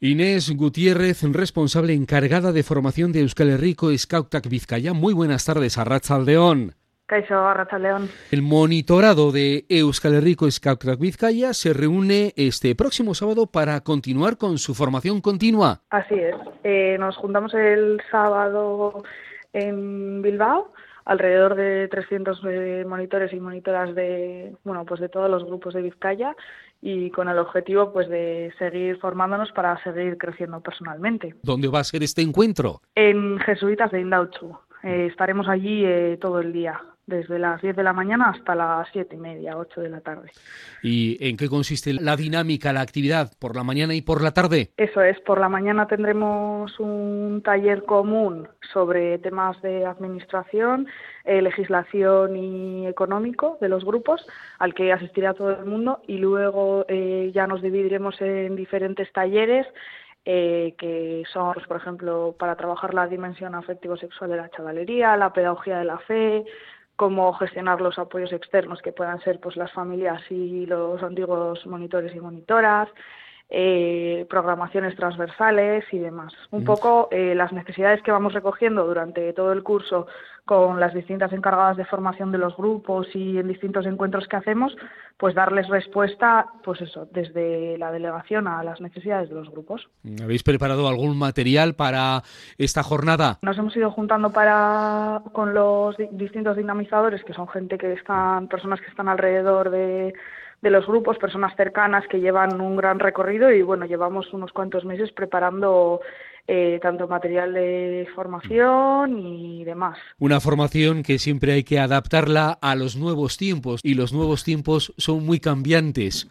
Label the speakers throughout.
Speaker 1: Inés Gutiérrez, responsable encargada de formación de Euskal Herriko Scoutak Vizcaya. Muy buenas tardes a Ratzaldeón.
Speaker 2: León.
Speaker 1: El monitorado de Euskal Herriko Scoutak Vizcaya se reúne este próximo sábado para continuar con su formación continua.
Speaker 2: Así es. Eh, nos juntamos el sábado en Bilbao alrededor de 300 eh, monitores y monitoras de bueno pues de todos los grupos de Vizcaya y con el objetivo pues de seguir formándonos para seguir creciendo personalmente.
Speaker 1: ¿Dónde va a ser este encuentro?
Speaker 2: En Jesuitas de Indauchu. Eh, estaremos allí eh, todo el día desde las 10 de la mañana hasta las siete y media, 8 de la tarde.
Speaker 1: ¿Y en qué consiste la dinámica, la actividad, por la mañana y por la tarde?
Speaker 2: Eso es, por la mañana tendremos un taller común sobre temas de administración, eh, legislación y económico de los grupos, al que asistirá todo el mundo, y luego eh, ya nos dividiremos en diferentes talleres eh, que son, pues, por ejemplo, para trabajar la dimensión afectivo-sexual de la chavalería, la pedagogía de la fe, cómo gestionar los apoyos externos que puedan ser pues las familias y los antiguos monitores y monitoras, eh, programaciones transversales y demás. Un mm. poco eh, las necesidades que vamos recogiendo durante todo el curso con las distintas encargadas de formación de los grupos y en distintos encuentros que hacemos, pues darles respuesta, pues eso, desde la delegación a las necesidades de los grupos.
Speaker 1: ¿Habéis preparado algún material para esta jornada?
Speaker 2: Nos hemos ido juntando para con los distintos dinamizadores, que son gente que están, personas que están alrededor de de los grupos, personas cercanas que llevan un gran recorrido y bueno, llevamos unos cuantos meses preparando eh, tanto material de formación y demás.
Speaker 1: Una formación que siempre hay que adaptarla a los nuevos tiempos y los nuevos tiempos son muy cambiantes.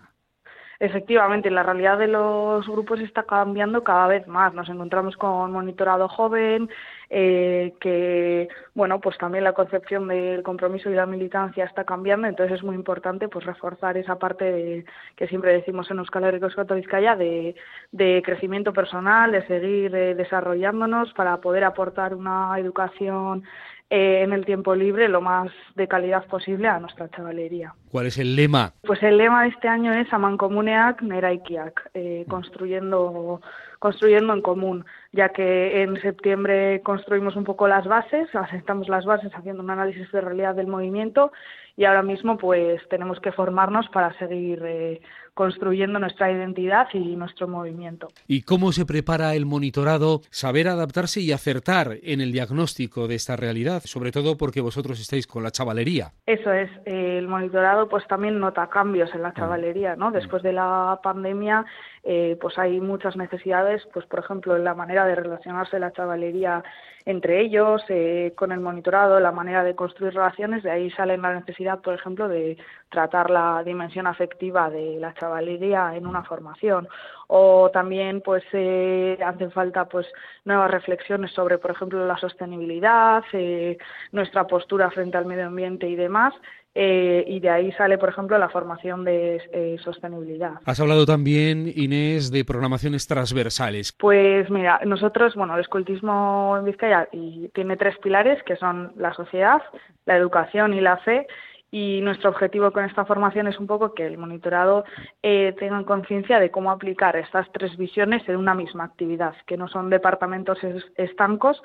Speaker 2: Efectivamente, la realidad de los grupos está cambiando cada vez más. Nos encontramos con monitorado joven, eh, que bueno, pues también la concepción del compromiso y la militancia está cambiando, entonces es muy importante pues reforzar esa parte que siempre decimos en Euskal Herriko Vizcaya de, de crecimiento personal, de seguir eh, desarrollándonos para poder aportar una educación eh, en el tiempo libre lo más de calidad posible a nuestra chavalería.
Speaker 1: ¿Cuál es el lema?
Speaker 2: Pues el lema de este año es Amancomuneak Neraikiak, eh, construyendo, construyendo en común, ya que en septiembre construimos un poco las bases, asentamos las bases haciendo un análisis de realidad del movimiento y ahora mismo pues tenemos que formarnos para seguir eh, construyendo nuestra identidad y nuestro movimiento.
Speaker 1: ¿Y cómo se prepara el monitorado? Saber adaptarse y acertar en el diagnóstico de esta realidad, sobre todo porque vosotros estáis con la chavalería.
Speaker 2: Eso es, el monitorado pues también nota cambios en la mm. chavalería, ¿no? Después de la pandemia eh, pues hay muchas necesidades, pues por ejemplo en la manera de relacionarse la chavalería entre ellos, eh, con el monitorado, la manera de construir relaciones, de ahí sale la por ejemplo, de tratar la dimensión afectiva de la chavalería en una formación o también pues eh, hacen falta pues nuevas reflexiones sobre por ejemplo la sostenibilidad eh, nuestra postura frente al medio ambiente y demás eh, y de ahí sale, por ejemplo, la formación de sostenibilidad.
Speaker 1: Has hablado también, Inés, de programaciones transversales.
Speaker 2: Pues mira, nosotros, bueno, el escultismo en Vizcaya y tiene tres pilares, que son la sociedad, la educación y la fe, y nuestro objetivo con esta formación es un poco que el monitorado eh, tenga conciencia de cómo aplicar estas tres visiones en una misma actividad, que no son departamentos estancos,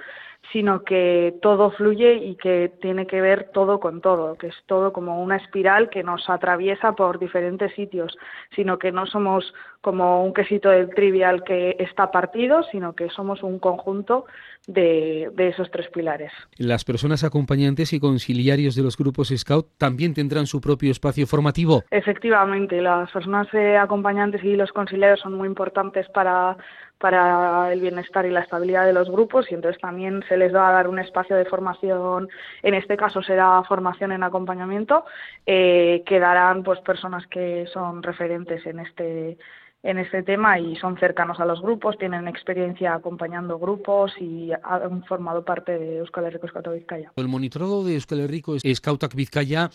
Speaker 2: sino que todo fluye y que tiene que ver todo con todo, que es todo como una espiral que nos atraviesa por diferentes sitios, sino que no somos como un quesito del trivial que está partido, sino que somos un conjunto de, de, esos tres pilares.
Speaker 1: Las personas acompañantes y conciliarios de los grupos Scout también tendrán su propio espacio formativo.
Speaker 2: Efectivamente, las personas eh, acompañantes y los conciliarios son muy importantes para, para el bienestar y la estabilidad de los grupos y entonces también se les va a dar un espacio de formación, en este caso será formación en acompañamiento, eh, que darán pues personas que son referentes en este en este tema y son cercanos a los grupos, tienen experiencia acompañando grupos y han formado parte de Euskal Herriko Scoutak Vizcaya.
Speaker 1: El monitorado de Euskal Herriko Scoutak Vizcaya,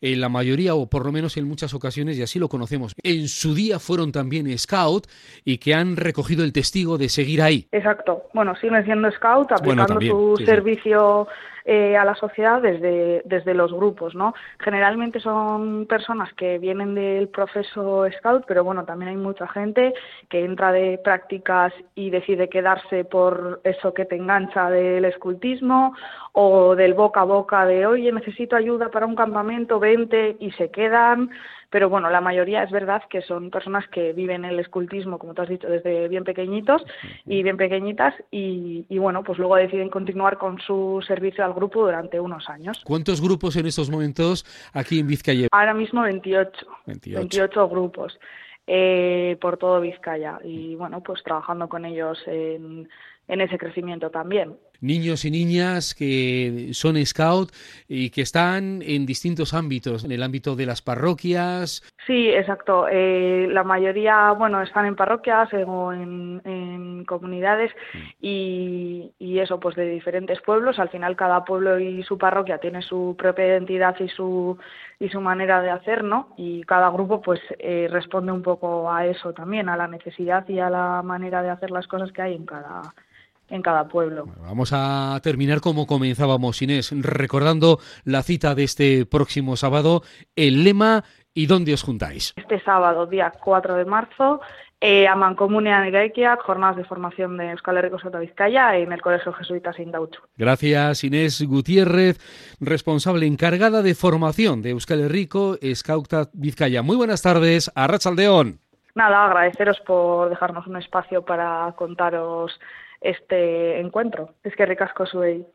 Speaker 1: en la mayoría o por lo menos en muchas ocasiones, y así lo conocemos, en su día fueron también Scout y que han recogido el testigo de seguir ahí.
Speaker 2: Exacto. Bueno, siguen siendo Scout, aplicando su servicio eh, a la sociedad desde, desde los grupos, ¿no? Generalmente son personas que vienen del proceso Scout, pero bueno, también hay mucha gente que entra de prácticas y decide quedarse por eso que te engancha del escultismo o del boca a boca de, oye, necesito ayuda para un campamento, vente y se quedan pero bueno, la mayoría es verdad que son personas que viven el escultismo, como tú has dicho, desde bien pequeñitos y bien pequeñitas y, bueno, pues luego deciden continuar con su servicio al grupo durante unos años.
Speaker 1: ¿Cuántos grupos en estos momentos aquí en Vizcaya?
Speaker 2: Ahora mismo 28, 28, grupos. Eh, por todo Vizcaya y bueno, pues trabajando con ellos en, en ese crecimiento también
Speaker 1: niños y niñas que son scout y que están en distintos ámbitos, en el ámbito de las parroquias.
Speaker 2: Sí, exacto. Eh, la mayoría, bueno, están en parroquias o en, comunidades mm. y, y, eso, pues de diferentes pueblos. Al final cada pueblo y su parroquia tiene su propia identidad y su y su manera de hacer, ¿no? Y cada grupo, pues, eh, responde un poco a eso también, a la necesidad y a la manera de hacer las cosas que hay en cada en cada pueblo.
Speaker 1: vamos a terminar como comenzábamos, Inés, recordando la cita de este próximo sábado, el lema y dónde os juntáis.
Speaker 2: Este sábado, día 4 de marzo, eh, a Mancomunea Iraikia, jornadas de formación de Euskal Herriko Sota Vizcaya en el Colegio Jesuita Sindauchu.
Speaker 1: Gracias Inés Gutiérrez, responsable encargada de formación de Euskal Herriko Scouta Vizcaya. Muy buenas tardes, a Rachaldeón.
Speaker 2: Nada, agradeceros por dejarnos un espacio para contaros este encuentro. Es que ricasco soy.